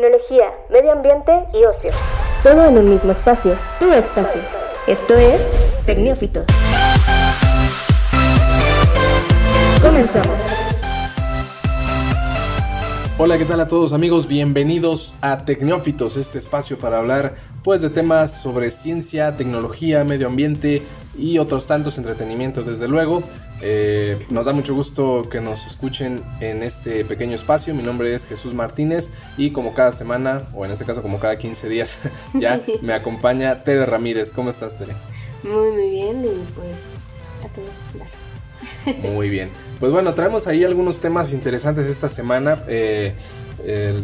tecnología, medio ambiente y ocio. Todo en un mismo espacio, tu espacio. Esto es Tecnófitos. Comenzamos. Hola, ¿qué tal a todos amigos? Bienvenidos a Tecnófitos, este espacio para hablar pues de temas sobre ciencia, tecnología, medio ambiente y otros tantos entretenimientos desde luego. Eh, nos da mucho gusto que nos escuchen en este pequeño espacio. Mi nombre es Jesús Martínez y como cada semana, o en este caso como cada 15 días, ya me acompaña Tere Ramírez. ¿Cómo estás, Tere? Muy, muy bien y pues a todo, dale. Muy bien. Pues bueno, traemos ahí algunos temas interesantes esta semana. Eh,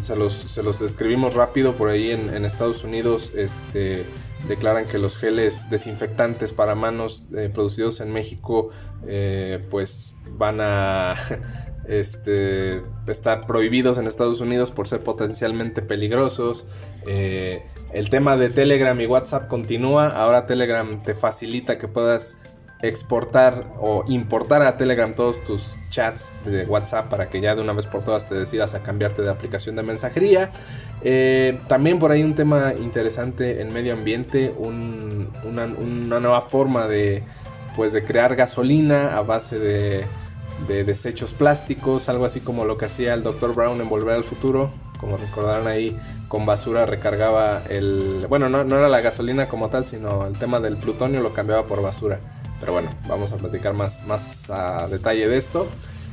se, los, describimos rápido por ahí en, Estados Unidos. Este, declaran que los geles desinfectantes para manos eh, producidos en México eh, pues van a este, estar prohibidos en Estados Unidos por ser potencialmente peligrosos. el tema de Telegram y WhatsApp continúa. Ahora Telegram te facilita que puedas exportar o importar a Telegram todos tus chats de WhatsApp para que ya de una vez por todas te decidas a cambiarte de aplicación de mensajería. Eh, también por ahí un tema interesante en medio ambiente, una, nueva forma de, pues, de crear gasolina a base de, de desechos plásticos, algo así como lo que hacía el Dr. Brown en Volver al Futuro. Como recordarán ahí, con basura recargaba el... Bueno, no, no era la gasolina como tal, sino el tema del plutonio lo cambiaba por basura. Pero bueno, vamos a platicar más, más a detalle de esto.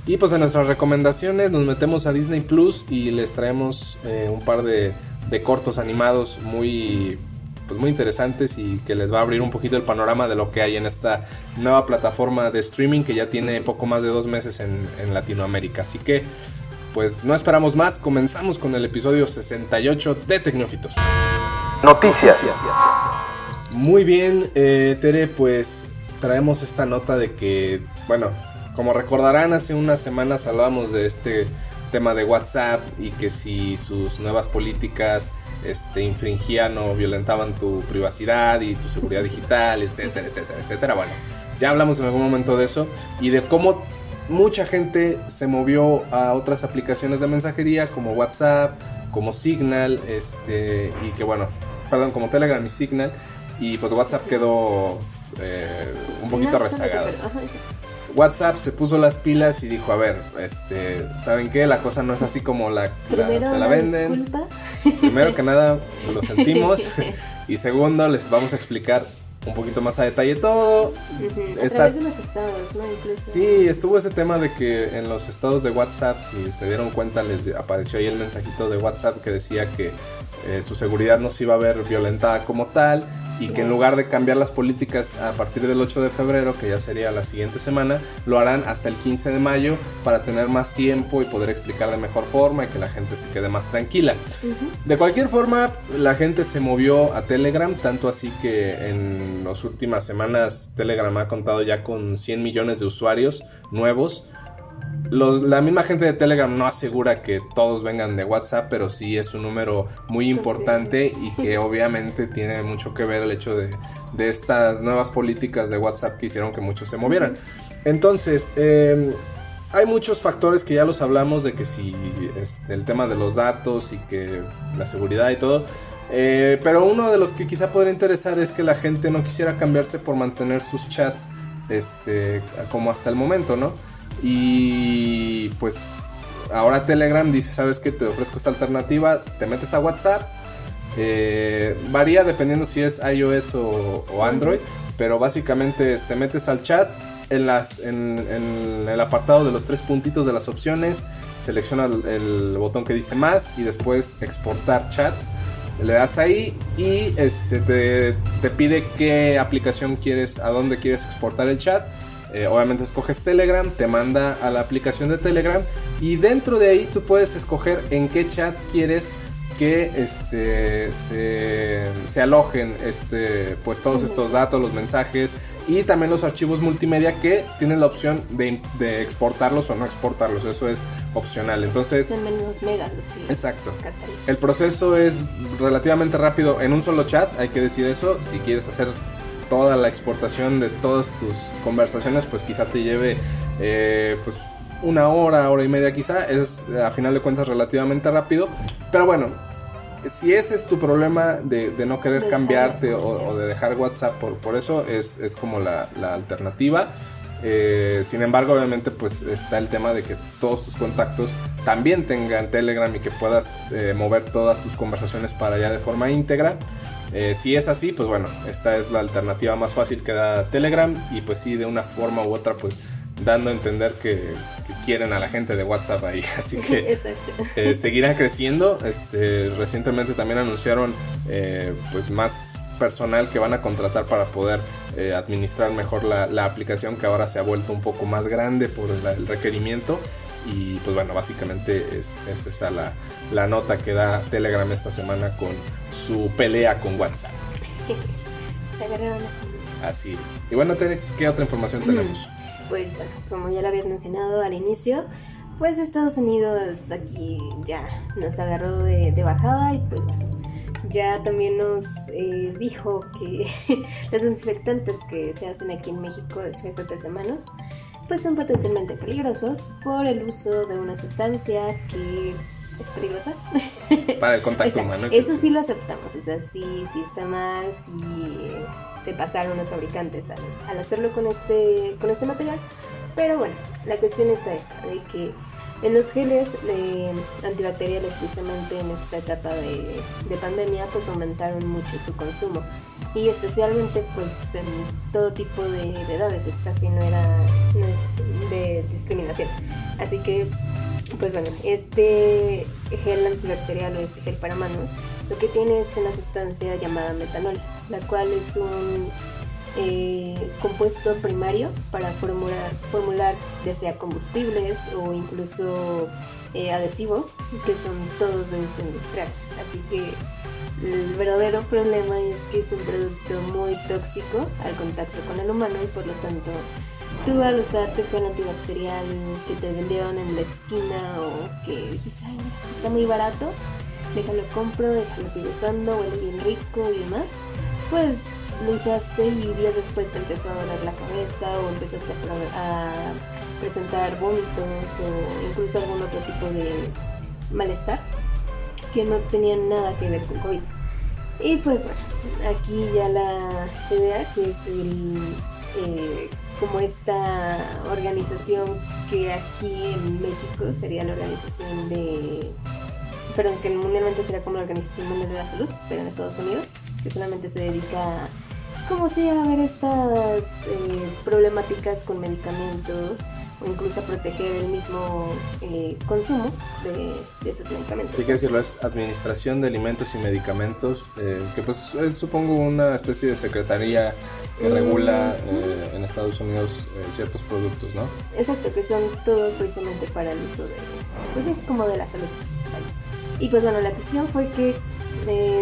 Y pues en nuestras recomendaciones nos metemos a Disney Plus y les traemos eh, un par de, cortos animados muy, pues muy interesantes y que les va a abrir un poquito el panorama de lo que hay en esta nueva plataforma de streaming que ya tiene poco más de dos meses en, Latinoamérica. Así que pues no esperamos más, comenzamos con el episodio 68 de Tecnófitos. Noticias. Muy bien, eh, Tere, pues traemos esta nota de que, bueno, como recordarán, hace unas semanas hablábamos de este tema de WhatsApp y que si sus nuevas políticas este, infringían o violentaban tu privacidad y tu seguridad digital, etcétera, etcétera, etcétera. Bueno, ya hablamos en algún momento de eso y de cómo mucha gente se movió a otras aplicaciones de mensajería como WhatsApp, como Signal, este, y que bueno, perdón, como Telegram y Signal, y pues WhatsApp quedó eh, un poquito rezagado. WhatsApp se puso las pilas y dijo, a ver, este, ¿saben qué? La cosa no es así como la, se la venden. Primero que nada, lo sentimos. y segundo, les vamos a explicar un poquito más a detalle todo. A través de los estados, ¿no? Incluso. Sí, estuvo ese tema de que en los estados de WhatsApp, si se dieron cuenta, les apareció ahí el mensajito de WhatsApp que decía que eh, su seguridad no se iba a ver violentada como tal y que en lugar de cambiar las políticas a partir del 8 de febrero, que ya sería la siguiente semana, lo harán hasta el 15 de mayo para tener más tiempo y poder explicar de mejor forma y que la gente se quede más tranquila. De cualquier forma, la gente se movió a Telegram, tanto así que en las últimas semanas Telegram ha contado ya con 100 millones de usuarios nuevos la misma gente de Telegram no asegura que todos vengan de WhatsApp, pero sí es un número muy importante y que obviamente tiene mucho que ver el hecho de, estas nuevas políticas de WhatsApp que hicieron que muchos se movieran. Entonces, em, hay muchos factores que ya los hablamos de que si este, el tema de los datos y que la seguridad y todo. Eh, pero uno de los que quizá podría interesar es que la gente no quisiera cambiarse por mantener sus chats este, como hasta el momento, ¿no? Y pues ahora Telegram dice, ¿sabes qué? Te ofrezco esta alternativa, te metes a WhatsApp. Eh, varía dependiendo si es iOS o, Android, pero básicamente te metes al chat. En, las, en, el apartado de los tres puntitos de las opciones, selecciona el, botón que dice más y después exportar chats le das ahí y este te, te, pide qué aplicación quieres, a dónde quieres exportar el chat. Eh, obviamente escoges Telegram, te manda a la aplicación de Telegram y dentro de ahí tú puedes escoger en qué chat quieres que este, se, alojen este, pues todos estos datos, los mensajes y también los archivos multimedia que tienes la opción de, exportarlos o no exportarlos, eso es opcional. Entonces, son menos megas los que Exacto. El proceso es relativamente rápido en un solo chat, hay que decir eso, si quieres hacer toda la exportación de todas tus conversaciones, pues quizá te lleve eh, pues una hora, hora y media quizá, es a final de cuentas relativamente rápido, pero bueno, si ese es tu problema de, no querer cambiarte o, de dejar WhatsApp por, por eso, es, es como la, la alternativa. Eh, sin embargo, obviamente, pues está el tema de que todos tus contactos también tengan Telegram y que puedas eh, mover todas tus conversaciones para allá de forma íntegra. Eh, si es así, pues bueno, esta es la alternativa más fácil que da Telegram y pues sí, de una forma u otra, pues dando a entender que, quieren a la gente de WhatsApp ahí. Así que seguirán creciendo. Este, recientemente también anunciaron pues más personal que van a contratar para poder eh, administrar mejor la, aplicación que ahora se ha vuelto un poco más grande por el, requerimiento. Y pues bueno, básicamente es, esa la, la, nota que da Telegram esta semana con su pelea con WhatsApp. se agarraron Así es. Y bueno, ¿qué otra información tenemos? Pues bueno, como ya lo habías mencionado al inicio, pues Estados Unidos aquí ya nos agarró de, de bajada y pues bueno, ya también nos eh, dijo que los desinfectantes que se hacen aquí en México, desinfectantes de manos, pues son potencialmente peligrosos por el uso de una sustancia que es peligrosa. Para el contacto humano. Eso sí lo aceptamos, o sea, sí, sí está mal, sí se pasaron los fabricantes al, al hacerlo con este, con este material. Pero bueno, la cuestión está esta, de que en los geles antibacteriales, precisamente en esta etapa de, pandemia, pues aumentaron mucho su consumo. Y especialmente pues en todo tipo de, edades, esta sí no era de discriminación. Así que, pues bueno, este gel antibacterial o este gel para manos, lo que tiene es una sustancia llamada metanol, la cual es un eh, compuesto primario para formular, formular ya sea combustibles o incluso eh, adhesivos que son todos de uso industrial. Así que el verdadero problema es que es un producto muy tóxico al contacto con el humano y por lo tanto tú al usar tu gel antibacterial que te vendieron en la esquina o que dijiste, ay, está muy barato, déjalo compro, déjalo sigo usando, huele bien rico y demás, pues lo usaste y días después te empezó a doler la cabeza o empezaste a, presentar vómitos o incluso algún otro tipo de malestar que no tenían nada que ver con COVID. Y pues bueno, aquí ya la idea que es el, eh, como esta organización que aquí en México sería la organización de perdón, que mundialmente sería como la Organización Mundial de la Salud, pero en Estados Unidos, que solamente se dedica como si a ver estas eh, problemáticas con medicamentos o incluso a proteger el mismo eh, consumo de, esos medicamentos. Hay que decirlo, es Administración de Alimentos y Medicamentos, eh, que pues es supongo una especie de secretaría que mm. regula en Estados Unidos ciertos productos, ¿no? Exacto, que son todos precisamente para el uso de, pues sí, como de la salud. Y pues bueno, la cuestión fue que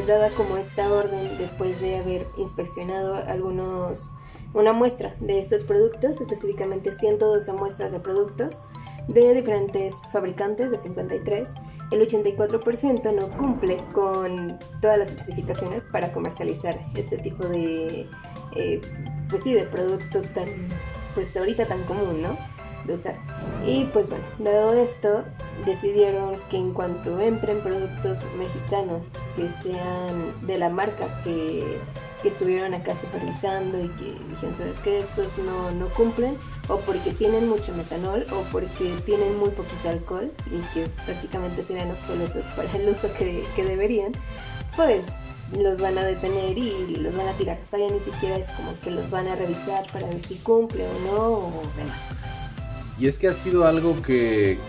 dada como esta orden después de haber inspeccionado algunos una muestra de estos productos, específicamente 112 muestras de productos de diferentes fabricantes de 53, el 84% no cumple con todas las especificaciones para comercializar este tipo de, eh, pues sí, de producto tan, pues ahorita tan común, ¿no? De usar. Y pues bueno, dado esto, decidieron que en cuanto entren productos mexicanos que sean de la marca que, estuvieron acá supervisando y que dijeron, ¿sabes que Estos no, no cumplen o porque tienen mucho metanol o porque tienen muy poquito alcohol y que prácticamente serán obsoletos para el uso que, que deberían, pues los van a detener y los van a tirar. O sea, ya ni siquiera es como que los van a revisar para ver si cumple o no o demás. Y es que ha sido algo que,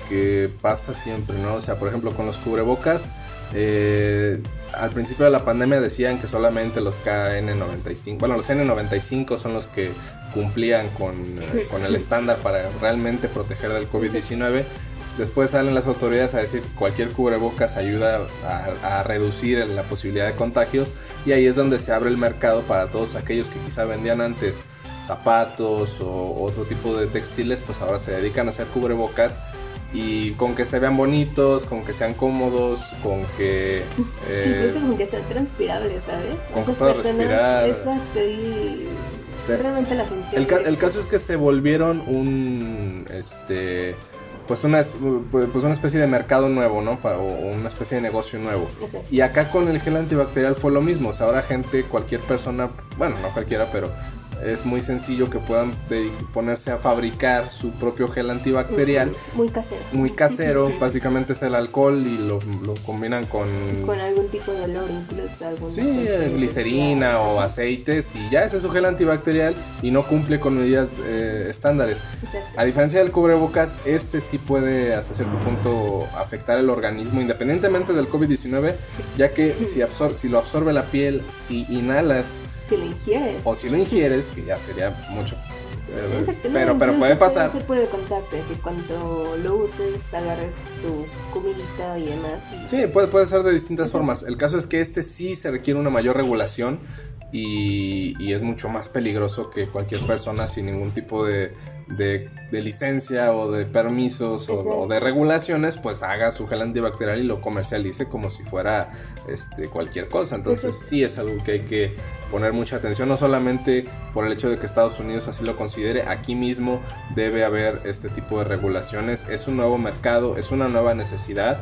pasa siempre, ¿no? O sea, por ejemplo, con los cubrebocas, eh, al principio de la pandemia decían que solamente los KN95, bueno, los N95 son los que cumplían con, eh, el estándar para realmente proteger del COVID-19. Después salen las autoridades a decir que cualquier cubrebocas ayuda a, reducir la posibilidad de contagios y ahí es donde se abre el mercado para todos aquellos que quizá vendían antes zapatos o otro tipo de textiles, pues ahora se dedican a hacer cubrebocas y con que se vean bonitos, con que sean cómodos, con que... Eh, Incluso con que sean transpirables, ¿sabes? Muchas personas... Exacto, y... realmente la función. El, el caso es que se volvieron un... Este pues una, pues una especie de mercado nuevo, ¿no? O una especie de negocio nuevo. Y acá con el gel antibacterial fue lo mismo. O sea, ahora gente, cualquier persona, bueno, no cualquiera, pero es muy sencillo que puedan ponerse a fabricar su propio gel antibacterial. Muy casero. Muy casero, básicamente es el alcohol y lo, combinan con... Con algún tipo de olor, incluso algún Sí, glicerina o aceites y ya ese es su gel antibacterial y no cumple con medidas eh, estándares. A diferencia del cubrebocas, este sí puede hasta cierto punto afectar el organismo independientemente del COVID-19, ya que si, si lo absorbe la piel, si inhalas si lo ingieres. O si lo ingieres, que ya sería mucho. Exacto, pero, pero puede pasar. Puede ser por el contacto, de que cuando lo uses agarres tu comidita y demás. Sí, puede, puede ser de distintas formas. El caso es que este sí se requiere una mayor regulación y, es mucho más peligroso que cualquier persona sin ningún tipo de, de, licencia o de permisos o, de regulaciones, pues haga su gel antibacterial y lo comercialice como si fuera este, cualquier cosa. Entonces sí es algo que hay que poner mucha atención, no solamente por el hecho de que Estados Unidos así lo considere, aquí mismo debe haber este tipo de regulaciones. Es un nuevo mercado, es una nueva necesidad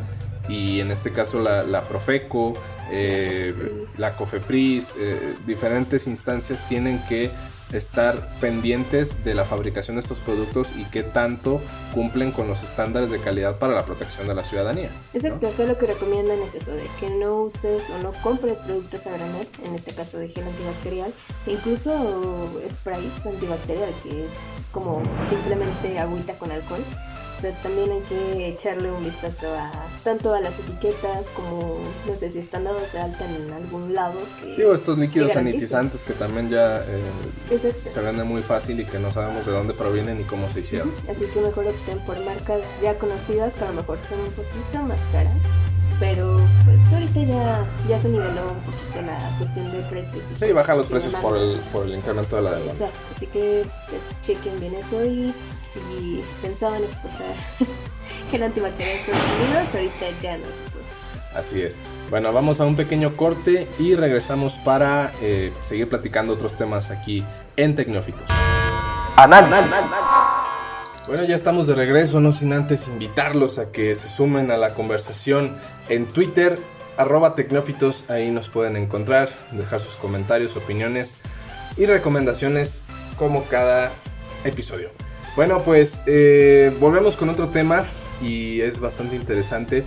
y en este caso la, Profeco, eh, la Cofepris, eh, diferentes instancias tienen que estar pendientes de la fabricación de estos productos y qué tanto cumplen con los estándares de calidad para la protección de la ciudadanía. Exacto, acá lo que recomiendan es eso, de que no uses o no compres productos a granel, en este caso de gel antibacterial, e incluso sprays antibacterial, que es como simplemente agüita con alcohol también hay que echarle un vistazo a tanto a las etiquetas como, no sé, si están dados de alta en algún lado. sí, o estos líquidos sanitizantes que también ya eh, se venden muy fácil y que no sabemos de dónde provienen ni cómo se hicieron. Así que mejor opten por marcas ya conocidas que a lo mejor son un poquito más caras pero pues ahorita ya, ya se niveló un poquito la cuestión de precios. Y sí, bajan los precios por el, por el incremento de la demanda. Exacto, así que pues chequen bien eso y si pensaban exportar el antibacterial a Estados Unidos, ahorita ya no se puede. Así es. Bueno, vamos a un pequeño corte y regresamos para eh, seguir platicando otros temas aquí en Tecnófitos. Anal. Bueno, ya estamos de regreso, no sin antes invitarlos a que se sumen a la conversación en Twitter, arroba tecnófitos, ahí nos pueden encontrar, dejar sus comentarios, opiniones y recomendaciones como cada episodio. Bueno, pues eh, volvemos con otro tema y es bastante interesante.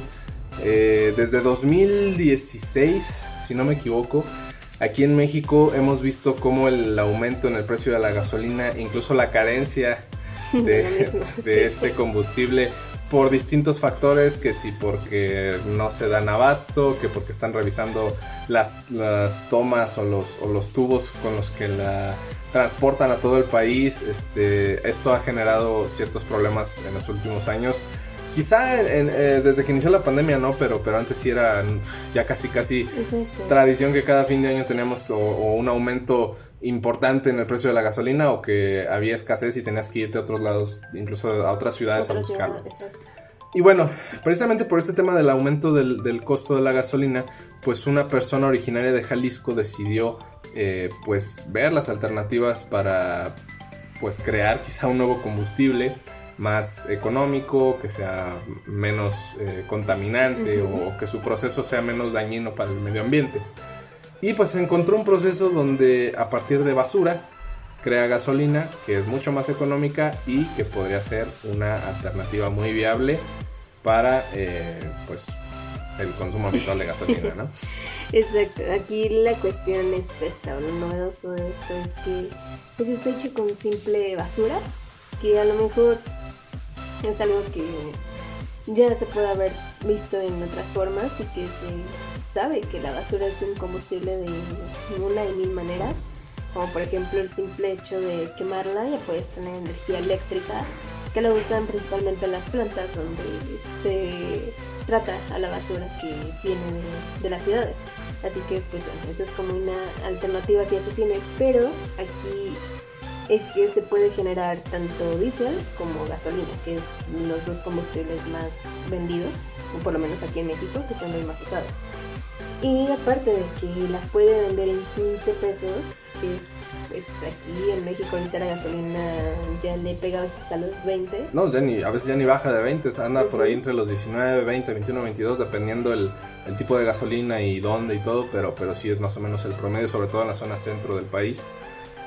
Eh, desde 2016, si no me equivoco, aquí en México hemos visto cómo el aumento en el precio de la gasolina, incluso la carencia de, este combustible por distintos factores, que si porque no se dan abasto, que porque están revisando las, las tomas o los, o los, tubos con los que la transportan a todo el país. Este, esto ha generado ciertos problemas en los últimos años Quizá eh, desde que inició la pandemia no, pero, pero antes sí era ya casi casi tradición que cada fin de año teníamos o, un aumento importante en el precio de la gasolina o que había escasez y tenías que irte a otros lados, incluso a otras ciudades a buscarlo. y bueno, precisamente por este tema del aumento del, del, costo de la gasolina, pues una persona originaria de Jalisco decidió eh, pues ver las alternativas para pues crear quizá un nuevo combustible más económico, que sea menos eh, contaminante o que su proceso sea menos dañino para el medio ambiente. Y pues encontró un proceso donde a partir de basura crea gasolina que es mucho más económica y que podría ser una alternativa muy viable para eh, pues el consumo habitual de gasolina, ¿no? Exacto, aquí la cuestión es esta, lo novedoso de esto es que pues está hecho con simple basura, que a lo mejor es algo que ya se puede haber visto en otras formas y que se sabe que la basura es un combustible de una y mil maneras, como por ejemplo el simple hecho de quemarla ya puedes tener energía eléctrica, que lo usan principalmente las plantas donde se trata a la basura que viene de, de las ciudades. Así que pues esa es como una alternativa que ya se tiene, pero aquí es que se puede generar tanto diésel como gasolina, que es los dos combustibles más vendidos, o por lo menos aquí en México, que son los más usados. Y aparte de que la puede vender en 15 pesos, que pues aquí en México ahorita la gasolina ya le pega a veces a los 20. No, ya ni, a veces ya ni baja de 20, anda por ahí entre los 19, 20, 21, 22, dependiendo el, el, tipo de gasolina y dónde y todo, pero, pero sí es más o menos el promedio, sobre todo en la zona centro del país.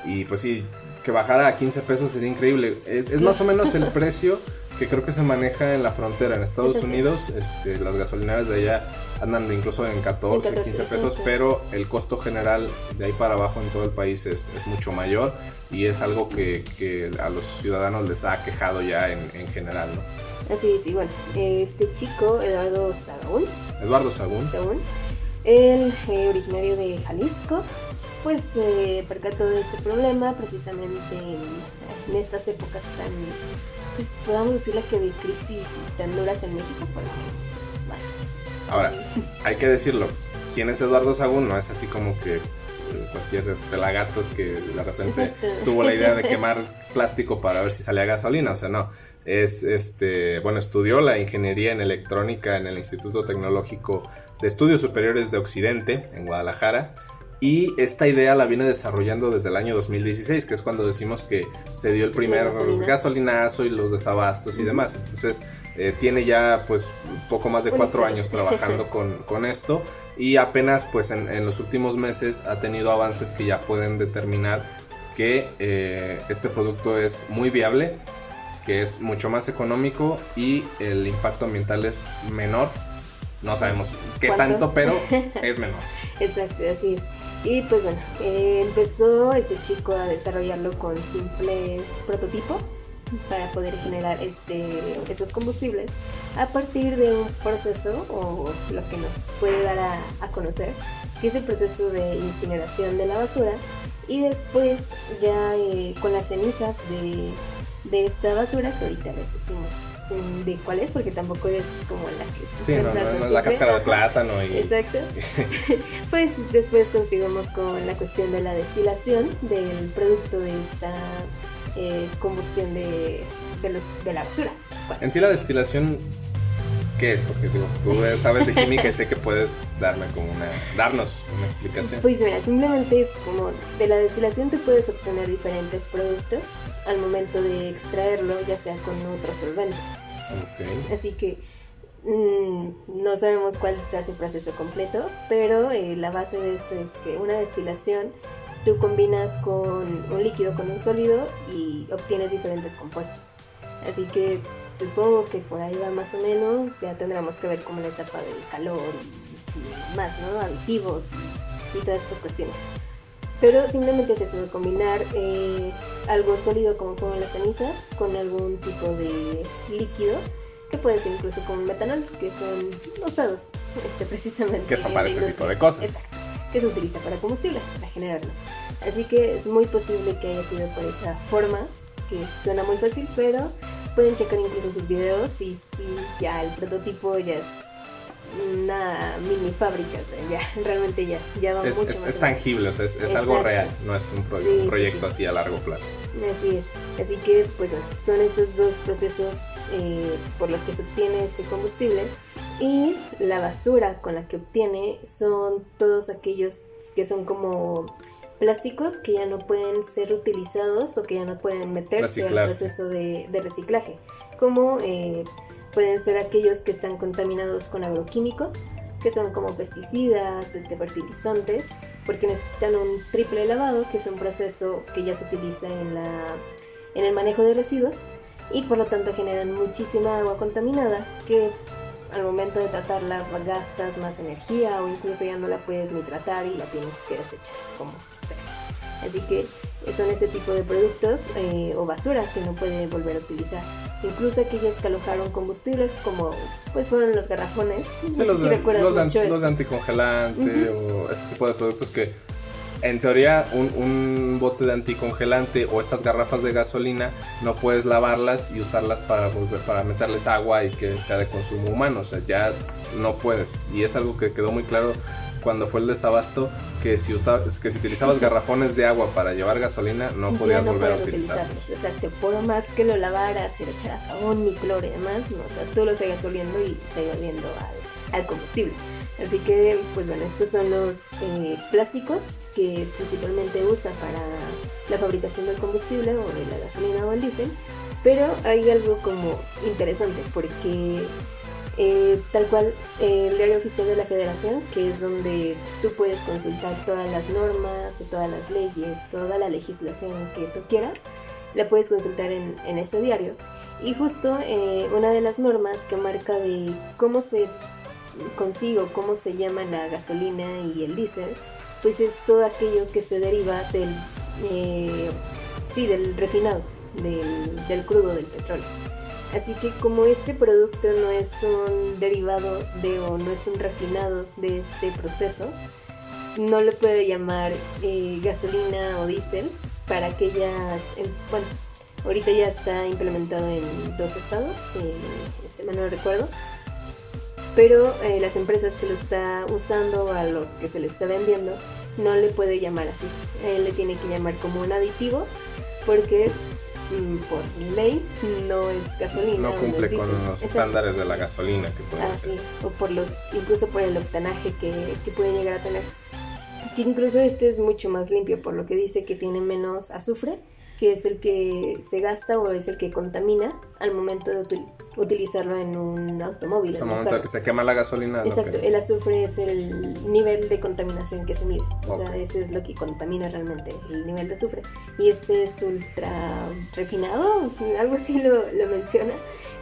Y pues sí, que bajara a 15 pesos sería increíble. Es, es más o menos el precio que creo que se maneja en la frontera. En Estados Unidos, este, las gasolineras de allá andan incluso en 14, 15 pesos, pero el costo general de ahí para abajo en todo el país es, es mucho mayor y es algo que, que, a los ciudadanos les ha quejado ya en, en general, ¿no? Así es, y bueno, este chico, Eduardo Sagún. Eduardo Sagún. Sagún él, eh, originario de Jalisco, pues eh, percató de este problema precisamente en, en estas épocas tan pues podamos decirle que de crisis y tan duras en México, porque, pues, bueno. Ahora, hay que decirlo, ¿quién es Eduardo Sagún? No es así como que cualquier pelagatos que de repente Exacto. tuvo la idea de quemar plástico para ver si salía gasolina, o sea, no. Es este, bueno, estudió la ingeniería en electrónica en el Instituto Tecnológico de Estudios Superiores de Occidente en Guadalajara y esta idea la viene desarrollando desde el año 2016, que es cuando decimos que se dio el primer gasolinazo y los desabastos y demás. Entonces eh, tiene ya pues poco más de cuatro años trabajando con, con, esto y apenas pues en, en, los últimos meses ha tenido avances que ya pueden determinar que eh, este producto es muy viable, que es mucho más económico y el impacto ambiental es menor. No sabemos qué ¿Cuánto? tanto, pero es menor. Exacto, así es. Y pues bueno, eh, empezó este chico a desarrollarlo con simple prototipo para poder generar este, estos combustibles a partir de un proceso o lo que nos puede dar a, a conocer, que es el proceso de incineración de la basura y después ya eh, con las cenizas de, de esta basura que ahorita les decimos mm, de cuál es porque tampoco es como la que sí, no, no, no la cáscara de plátano y... exacto. Pues después conseguimos con la cuestión de la destilación del producto de esta eh, combustión de, de, los, de la basura bueno. en sí la destilación ¿Qué es? Porque digo, tú sabes de química y sé que puedes darme como una, darnos una explicación. Pues mira, simplemente es como de la destilación tú puedes obtener diferentes productos al momento de extraerlo, ya sea con otro solvente. Okay. Así que mmm, no sabemos cuál sea su proceso completo, pero eh, la base de esto es que una destilación tú combinas con un líquido con un sólido y obtienes diferentes compuestos. Así que supongo que por ahí va más o menos, ya tendremos que ver como la etapa del calor y, y más, ¿no? Aditivos y, y, todas estas cuestiones. Pero simplemente es eso, de combinar eh, algo sólido como con las cenizas con algún tipo de líquido que puede ser incluso con metanol, que son usados este, precisamente. Que son para este tipo de cosas. Exacto, que se utiliza para combustibles, para generarlo. Así que es muy posible que haya sido por esa forma, que suena muy fácil, pero pueden checar incluso sus videos y si ya el prototipo ya es una mini fábrica, o sea, ya realmente ya, ya va es, mucho es, más es tangible, o sea, es, es algo real, no es un, pro Sí, un sí, proyecto sí. así a largo plazo. Así es. Así que, pues bueno, son estos dos procesos eh, por los que se obtiene este combustible. Y la basura con la que obtiene son todos aquellos que son como plásticos que ya no pueden ser utilizados o que ya no pueden meterse al proceso de, de reciclaje. Como eh, pueden ser aquellos que están contaminados con agroquímicos, que son como pesticidas, este, fertilizantes, porque necesitan un triple lavado, que es un proceso que ya se utiliza en, la, en el manejo de residuos y por lo tanto generan muchísima agua contaminada que al momento de tratarla gastas más energía o incluso ya no la puedes ni tratar y la tienes que desechar como sea. Así que son ese tipo de productos eh, o basura que no puede volver a utilizar. Incluso aquellos que alojaron combustibles como pues fueron los garrafones. No Sí, sé los, si recuerdas los, mucho anti- los de esto. anticongelante o este tipo de productos que en teoría un, un bote de anticongelante o estas garrafas de gasolina no puedes lavarlas y usarlas para volver para meterles agua y que sea de consumo humano, o sea, ya no puedes y es algo que quedó muy claro cuando fue el desabasto que si, que si utilizabas garrafones de agua para llevar gasolina no podías no volver a utilizarlos. exacto. Por más que lo lavaras y le echaras jabón y cloro y demás, no, o sea, tú lo seguías oliendo y seguías oliendo al, al combustible. Así que, pues bueno, estos son los eh, plásticos que principalmente usa para, la fabricación del combustible o de la gasolina o el diésel, pero hay algo como interesante porque eh, tal cual el diario oficial de la federación, que es donde tú puedes consultar todas las normas o todas las leyes, toda la legislación que tú quieras, la puedes consultar en, en ese diario. Y justo eh, una de las normas que marca de cómo se consigo, cómo se llama la gasolina y el diésel, pues es todo aquello que se deriva del, eh, sí, del refinado, del, del crudo del petróleo. Así que como este producto no es un derivado de o no es un refinado de este proceso, no le puede llamar eh, gasolina o diésel para aquellas, em, bueno, ahorita ya está implementado en dos estados, si este no recuerdo, pero eh, las empresas que lo está usando a lo que se le está vendiendo no le puede llamar así, él le tiene que llamar como un aditivo porque mm, por ley no es gasolina. No cumple con los estándares de la gasolina que puede Así es, o por los, incluso por el octanaje que, que puede llegar a tener. Que incluso este es mucho más limpio, por lo que dice que tiene menos azufre, que es el que se gasta o es el que contamina al momento de utilizarlo en un automóvil. Al momento que se quema la gasolina. Exacto, el azufre es el nivel de contaminación que se mide. O sea, ese es lo que contamina realmente, el nivel de azufre. Y este es ultra refinado, algo así lo, lo menciona,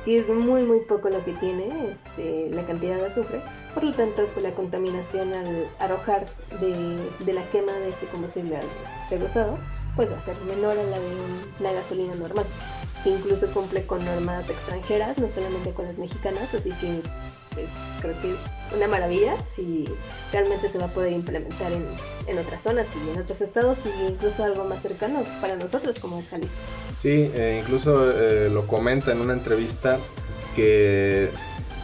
que es muy, muy poco lo que tiene este, la cantidad de azufre. Por lo tanto, pues, la contaminación al arrojar de, de la quema de este combustible al ser usado, pues va a ser menor a la de una gasolina normal que incluso cumple con normas extranjeras, no solamente con las mexicanas, así que pues, creo que es una maravilla si realmente se va a poder implementar en, en otras zonas y en otros estados y incluso algo más cercano para nosotros como es Jalisco. Sí, eh, incluso eh, lo comenta en una entrevista que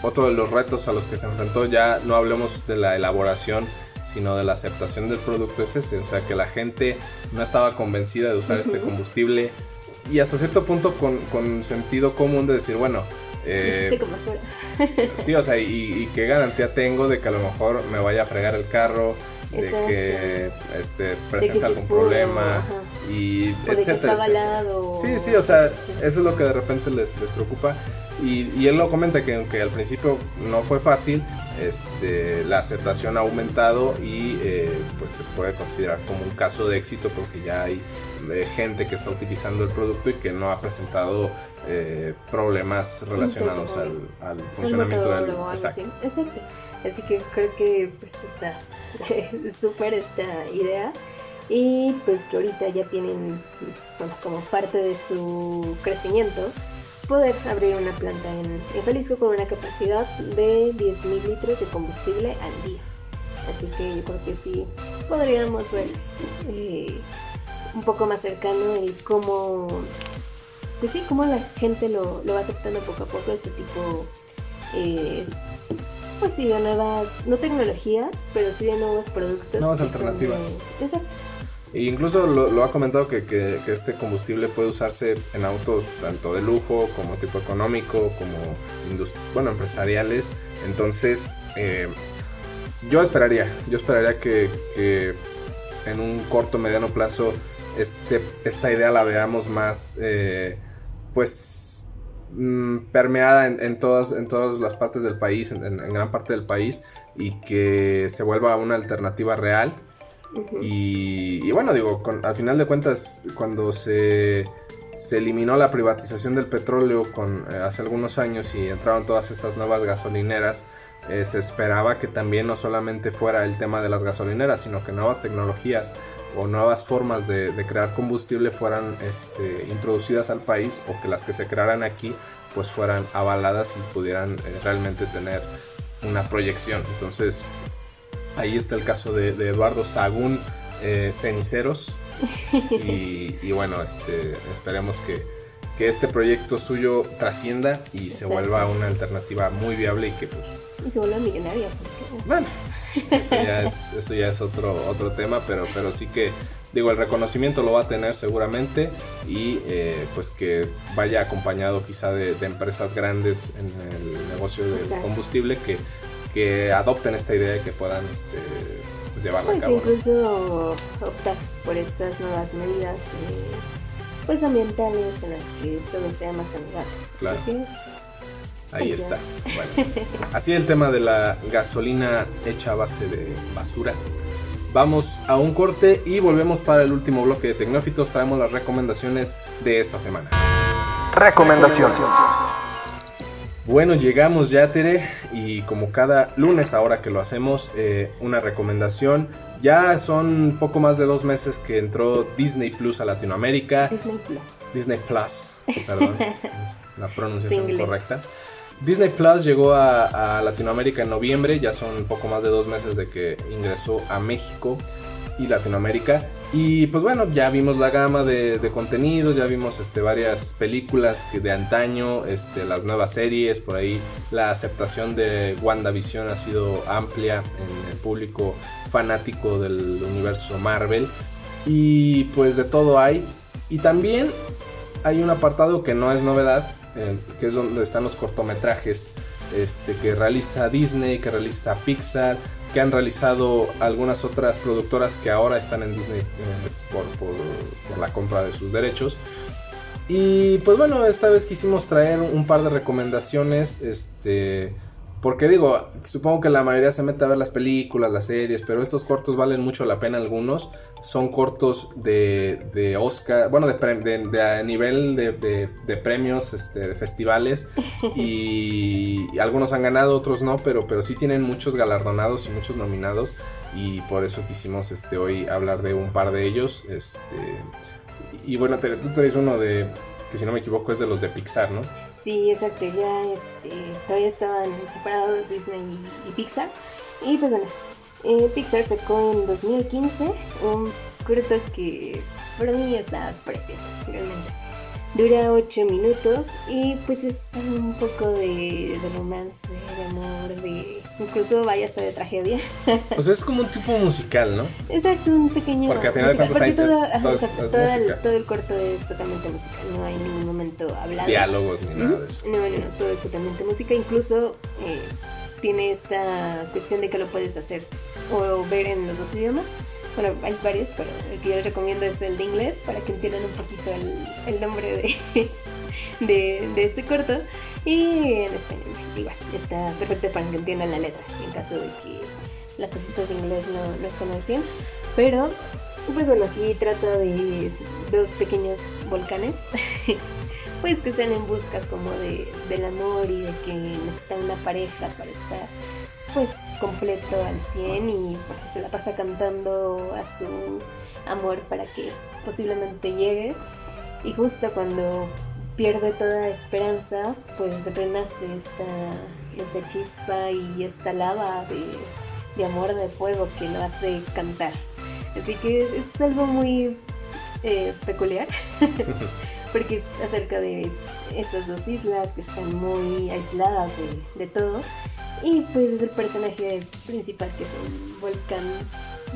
otro de los retos a los que se enfrentó, ya no hablemos de la elaboración, sino de la aceptación del producto es ese, o sea que la gente no estaba convencida de usar este combustible, y hasta cierto punto con, con sentido común de decir, bueno, eh, sí, o sea, y, qué garantía tengo de que a lo mejor me vaya a fregar el carro, de que este, presenta algún problema y etcétera. Sí, sí, o sea, eso es lo que de repente les, les preocupa. Y, y, él lo comenta que aunque al principio no fue fácil, este, la aceptación ha aumentado y eh, pues se puede considerar como un caso de éxito porque ya hay gente que está utilizando el producto y que no ha presentado eh, problemas relacionados al, funcionamiento del exacto. exacto. Así que creo que pues está súper esta idea y pues que ahorita ya tienen como parte de su crecimiento poder abrir una planta en, Jalisco con una capacidad de 10.000 litros de combustible al día. Así que yo creo que sí podríamos ver eh, un poco más cercano el cómo, pues sí, cómo la gente lo, lo va aceptando poco a poco, este tipo, eh, pues sí, de nuevas, no tecnologías, pero sí de nuevos productos. Nuevas alternativas. exacto. E incluso lo, ha comentado que, que, este combustible puede usarse en autos tanto de lujo como tipo económico, como bueno, empresariales. Entonces, eh, yo esperaría, yo esperaría que, que en un corto mediano plazo este, esta idea la veamos más, eh, pues, mm, permeada en, todas, en todas las partes del país, en, gran parte del país, y que se vuelva una alternativa real. y, bueno, digo, al final de cuentas, cuando se, se eliminó la privatización del petróleo eh, hace algunos años y entraron todas estas nuevas gasolineras, eh, se esperaba que también no solamente fuera el tema de las gasolineras, sino que nuevas tecnologías o nuevas formas de, crear combustible fueran este, introducidas al país o que las que se crearan aquí pues fueran avaladas y pudieran eh, realmente tener una proyección. Entonces ahí está el caso de, Eduardo Sagún Ceniceros y, bueno, este, esperemos que, que este proyecto suyo trascienda y se vuelva una alternativa muy viable y que pues, y se vuelve millonaria. Bueno, eso ya es, eso ya es otro, otro tema, pero, pero sí que, digo, el reconocimiento lo va a tener seguramente y eh, pues que vaya acompañado quizá de, empresas grandes en el negocio del combustible que, que adopten esta idea y que puedan este, llevarla pues a cabo. incluso optar por estas nuevas medidas eh, pues ambientales en las que todo sea más amigable. Claro. Así que, Ahí está. felicidades. Bueno, así el tema de la gasolina hecha a base de basura. Vamos a un corte y volvemos para el último bloque de Tecnófitos. Traemos las recomendaciones de esta semana. Recomendación. Bueno, llegamos ya, Tere, y como cada lunes ahora que lo hacemos, eh, una recomendación. Ya son poco más de dos meses que entró Disney Plus a Latinoamérica. Disney Plus. Disney Plus, perdón, es la pronunciación Inglés. correcta. Disney Plus llegó a, a Latinoamérica en noviembre, ya son poco más de dos meses de que ingresó a México y Latinoamérica. Y pues bueno, ya vimos la gama de, contenidos, ya vimos este, varias películas que de antaño, este, las nuevas series, por ahí la aceptación de WandaVision ha sido amplia en el público fanático del universo Marvel. Y pues de todo hay. Y también hay un apartado que no es novedad, que es donde están los cortometrajes este, que realiza Disney, que realiza Pixar, que han realizado algunas otras productoras que ahora están en Disney eh, por, por- por la compra de sus derechos. Y pues bueno, esta vez quisimos traer un par de recomendaciones, este, porque digo, supongo que la mayoría se mete a ver las películas, las series, pero estos cortos valen mucho la pena algunos. Son cortos de, de Oscar, bueno, de, pre- de- de a nivel de, de- de premios, este, de festivales. Y, y algunos han ganado, otros no, pero, pero sí tienen muchos galardonados y muchos nominados. Y por eso quisimos este, hoy hablar de un par de ellos. Este, y bueno, tú traes uno de, que si no me equivoco es de los de Pixar, ¿no? Sí, exacto, ya este, todavía estaban separados Disney y, Pixar. Y pues bueno, eh, Pixar sacó en 2015 un corto que para mí está precioso, realmente. Dura 8 minutos y pues es un poco de, de romance, de amor, de incluso vaya hasta de tragedia. Pues es como un tipo musical, ¿no? Exacto, un pequeño Porque al final de cuentas porque todo, es- ajá, todo es- exacto, es todo el- música. todo el corto es totalmente musical, no hay ningún momento hablado. Diálogos ni nada de eso. No, no, no, todo es totalmente música. Incluso eh, tiene esta cuestión de que lo puedes hacer o ver en los dos idiomas. Bueno, hay varios, pero el que yo les recomiendo es el de inglés para que entiendan un poquito el, el nombre de, de, este corto. Y en español, igual, está perfecto para que entiendan la letra, en caso de que las cositas de inglés no, no estén al 100. Pero, pues bueno, aquí trata de dos pequeños volcanes pues que están en busca como de, del amor y de que necesitan una pareja para estar pues completo al 100 y se la pasa cantando a su amor para que posiblemente llegue y justo cuando pierde toda esperanza pues renace esta, esta chispa y esta lava de, de amor de fuego que lo hace cantar así que es algo muy eh, peculiar porque es acerca de estas dos islas que están muy aisladas de, de todo. Y pues es el personaje principal que es un volcán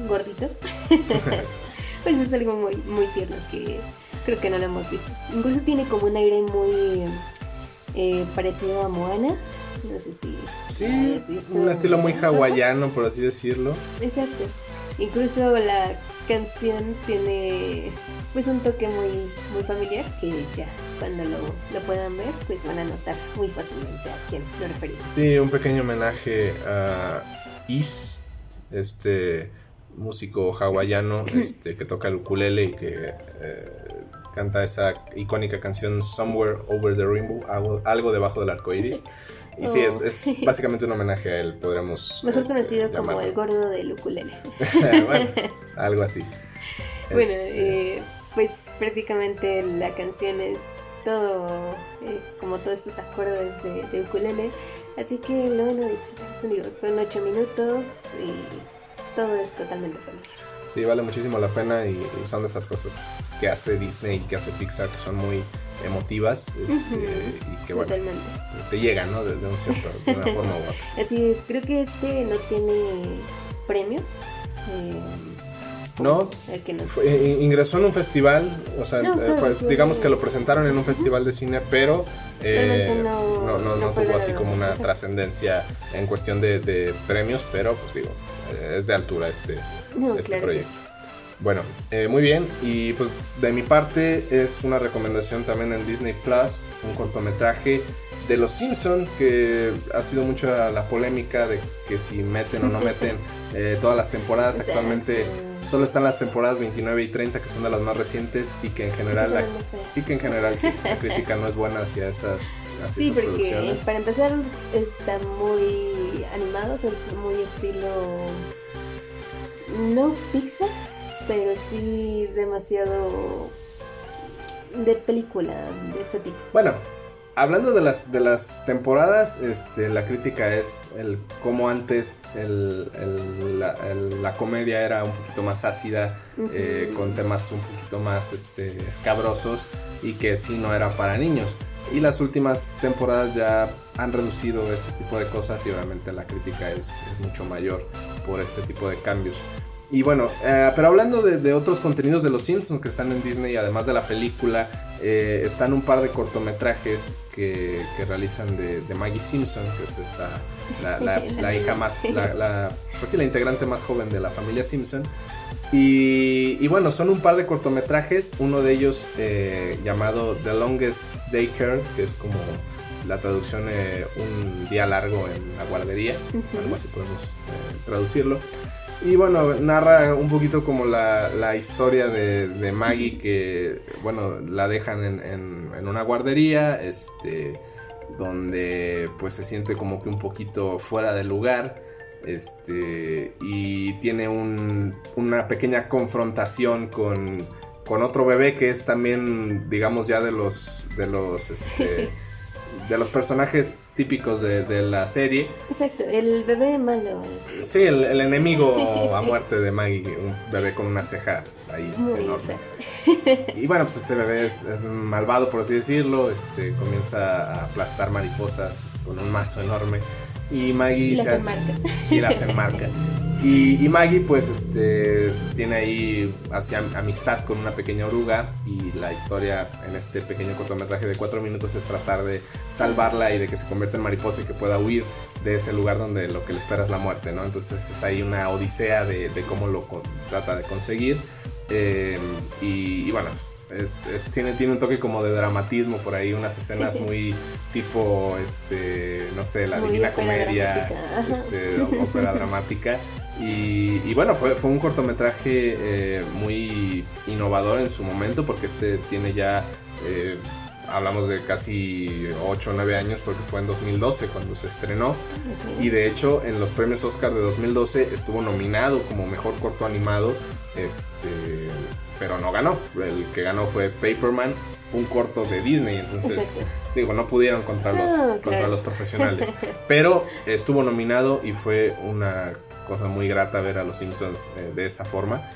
gordito. pues es algo muy, muy tierno que creo que no lo hemos visto. Incluso tiene como un aire muy eh, parecido a Moana. No sé si Sí, hayas visto. un estilo muy hawaiano, por así decirlo. Exacto. Incluso la canción tiene pues un toque muy, muy familiar que ya cuando lo, lo puedan ver pues van a notar muy fácilmente a quién lo referimos. Sí, un pequeño homenaje a Is, este músico hawaiano este, que toca el ukulele y que eh, canta esa icónica canción Somewhere Over the Rainbow, algo, algo debajo del arco iris. Y sí, es, es Oh. básicamente un homenaje a él, podríamos. Mejor este, conocido como llamarlo. el gordo del ukulele. bueno, algo así. Bueno, Este, eh, pues prácticamente la canción es todo, eh, como todos estos acordes de, de ukulele, así que lo van a disfrutar. Son, digo, son ocho minutos y todo es totalmente familiar. Sí, vale muchísimo la pena y, y son de esas cosas que hace Disney y que hace Pixar que son muy emotivas este, y que bueno, Totalmente. te llegan, ¿no? De, de un cierto, de una forma u otra. Así es, creo que este no tiene premios. eh, No, el que nos... Fue- eh, ingresó en un festival, o sea, No, eh, claro, pues sí. digamos que lo presentaron en un festival de cine, pero eh, no- no, no, tuvo así como una trascendencia en cuestión de, de premios, pero pues digo, es de altura este, este proyecto. Bueno, eh, muy bien. Y pues de mi parte es una recomendación también en Disney Plus, un cortometraje de Los Simpson que ha sido mucha la polémica de que si meten o no meten eh, todas las temporadas. Actualmente solo están las temporadas 29 y 30 que son de las más recientes y que en general la, y que en general la crítica no es buena hacia esas Sí, porque para empezar están muy animados, es muy estilo no Pixar, pero sí demasiado de película de este tipo. Bueno, hablando de las, de las temporadas, este, la crítica es el cómo antes el, la, comedia era un poquito más ácida, eh, con temas un poquito más este, escabrosos y que sí no era para niños. Y las últimas temporadas ya han reducido ese tipo de cosas y obviamente la crítica es, es mucho mayor por este tipo de cambios. Y bueno, eh, pero hablando de, otros contenidos de Los Simpsons que están en Disney, además de la película, eh, están un par de cortometrajes que, realizan de, Maggie Simpson, que es esta, la, hija más, la, pues sí, la integrante más joven de la familia Simpson. Y, bueno, son un par de cortometrajes, uno de ellos eh, llamado The Longest Daycare, que es como la traducción un día largo en la guardería, algo así podemos traducirlo. Y bueno, narra un poquito como la, historia de, Maggie que, bueno, la dejan en, una guardería, este, donde pues se siente como que un poquito fuera de lugar, este, y tiene una pequeña confrontación con, con otro bebé que es también, digamos, ya de los, de los, este, de los personajes típicos de, la serie. Exacto, el bebé malo. Sí, el, enemigo a muerte de Maggie, un bebé con una ceja ahí enorme. Y bueno, pues este bebé es, malvado, por así decirlo, este, comienza a aplastar mariposas este, con un mazo enorme. Y Maggie y se las enmarca. Y las enmarca. Y, Maggie pues este tiene ahí hacia amistad con una pequeña oruga y la historia en este pequeño cortometraje de cuatro minutos es tratar de salvarla y de que se convierta en mariposa y que pueda huir de ese lugar donde lo que le espera es la muerte, ¿no? Entonces es ahí una odisea de, cómo lo trata de conseguir eh, y, bueno, es, tiene, tiene un toque como de dramatismo por ahí, unas escenas muy tipo, este, no sé, la Divina Comedia, este, ópera dramática. Y, bueno, fue, fue un cortometraje eh, muy innovador en su momento porque este tiene ya, eh, hablamos de casi 8 o 9 años porque fue en 2012 cuando se estrenó. Y de hecho en los premios Oscar de 2012 estuvo nominado como mejor corto animado, este, pero no ganó. El que ganó fue Paperman, un corto de Disney. Entonces, digo, no pudieron contra los, contra los profesionales. Pero estuvo nominado y fue una cosa muy grata ver a los Simpsons eh, de esa forma.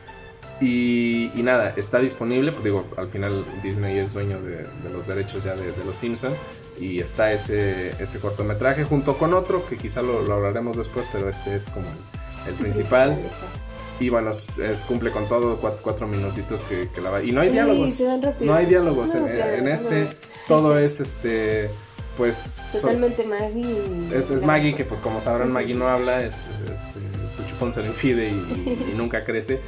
Y, nada, está disponible, pues digo, al final Disney es dueño de, los derechos ya de, los Simpsons y está ese, ese cortometraje junto con otro que quizá lo, hablaremos después, pero este es como el, principal. y bueno, es, cumple con todo, cuatro, minutitos que, la va. Y no hay diálogos. No hay diálogos. en, este todo es este pues... Totalmente Maggie. Es, Maggie que pues como sabrán Maggie no habla, es, este, su chupón se lo impide y, nunca crece.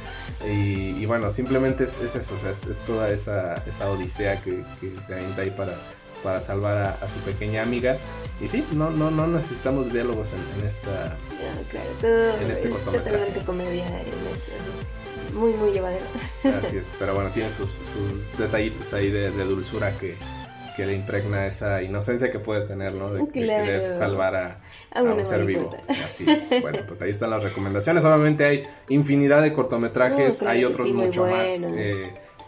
Y, bueno, simplemente es, eso, o sea, es, toda esa, esa odisea que, se avienta ahí para, para salvar a, su pequeña amiga. Y sí, no, no, no necesitamos diálogos en, esta. claro, todo en este es totalmente comedia en esto. Es muy, muy llevadero. Así es, pero bueno, tiene sus, sus detallitos ahí de, de dulzura que, que le impregna esa inocencia que puede tener, ¿no? De, querer salvar a, un ser vivo. Así es. Bueno, pues ahí están las recomendaciones. Obviamente hay infinidad de cortometrajes, hay otros mucho más. Eh,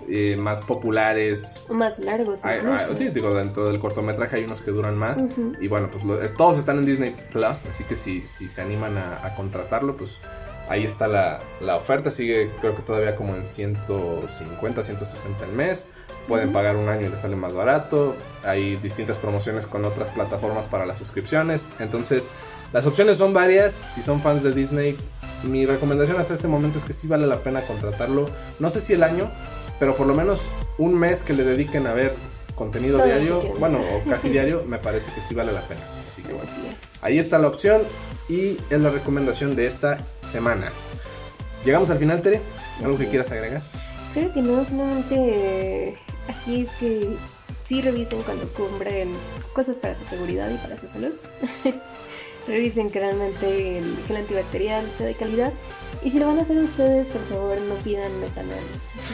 eh, más populares. Más largos. sí, digo, dentro del cortometraje hay unos que duran más. Y bueno, pues todos están en Disney Plus, así que si, si se animan a, contratarlo, pues ahí está la, la, oferta. Sigue creo que todavía como en 150, 160 al mes pueden pagar un año y les sale más barato. Hay distintas promociones con otras plataformas para las suscripciones. Entonces, las opciones son varias. Si son fans de Disney, mi recomendación hasta este momento es que sí vale la pena contratarlo. No sé si el año, pero por lo menos un mes que le dediquen a ver contenido Todo diario, bueno, o casi diario, me parece que sí vale la pena. Así que bueno. Así es. Ahí está la opción y es la recomendación de esta semana. Llegamos al final, Tere. ¿Algo Así que quieras agregar? Creo que no, solamente aquí es que sí revisen cuando compren cosas para su seguridad y para su salud. revisen que realmente el gel antibacterial sea de calidad. Y si lo van a hacer ustedes, por favor, no pidan metanol.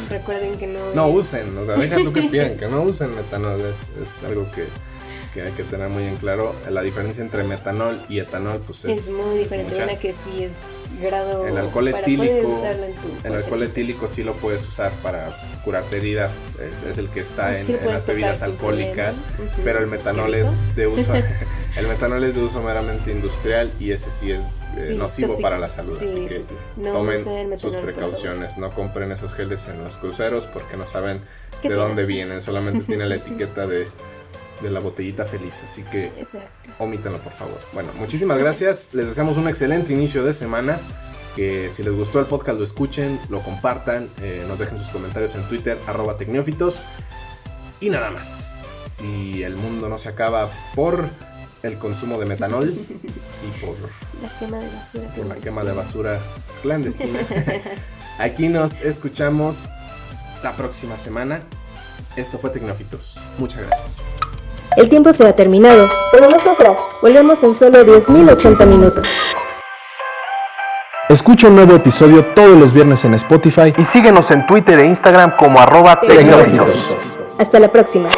Recuerden que no. No es- usen, o sea, deja tú que pidan, que no usen metanol, es, es algo que, que hay que tener muy en claro. La diferencia entre metanol y etanol, pues es, Es muy diferente. Una que sí es grado. El alcohol etílico, usarlo en tu el alcohol etílico sí lo puedes usar para curarte heridas, es, es el que está en, Sí las bebidas alcohólicas, pero el metanol es de uso, el metanol es de uso meramente industrial y ese sí es eh, Sí, nocivo tóxico. para la salud, Sí, así que sí. No tomen sus precauciones, no compren esos geles en los cruceros porque no saben ¿Qué de tiene? dónde vienen, solamente tiene la etiqueta de, de la botellita feliz, así que Exacto. omítanlo por favor. Bueno, muchísimas gracias, les deseamos un excelente inicio de semana, que si les gustó el podcast lo escuchen, lo compartan, eh, nos dejen sus comentarios en Twitter, arroba tecnófitos, y nada más, si el mundo no se acaba por el consumo de metanol y por La quema de basura. por la clandestina. quema de basura clandestina. Aquí nos escuchamos la próxima semana. Esto fue Tecnófitos. Muchas gracias. El tiempo se ha terminado, pero no sufras. Volvemos en solo 10.080 minutos. Escucha un nuevo episodio todos los viernes en Spotify Y síguenos en Twitter e Instagram como arroba tecnófitos. Hasta la próxima.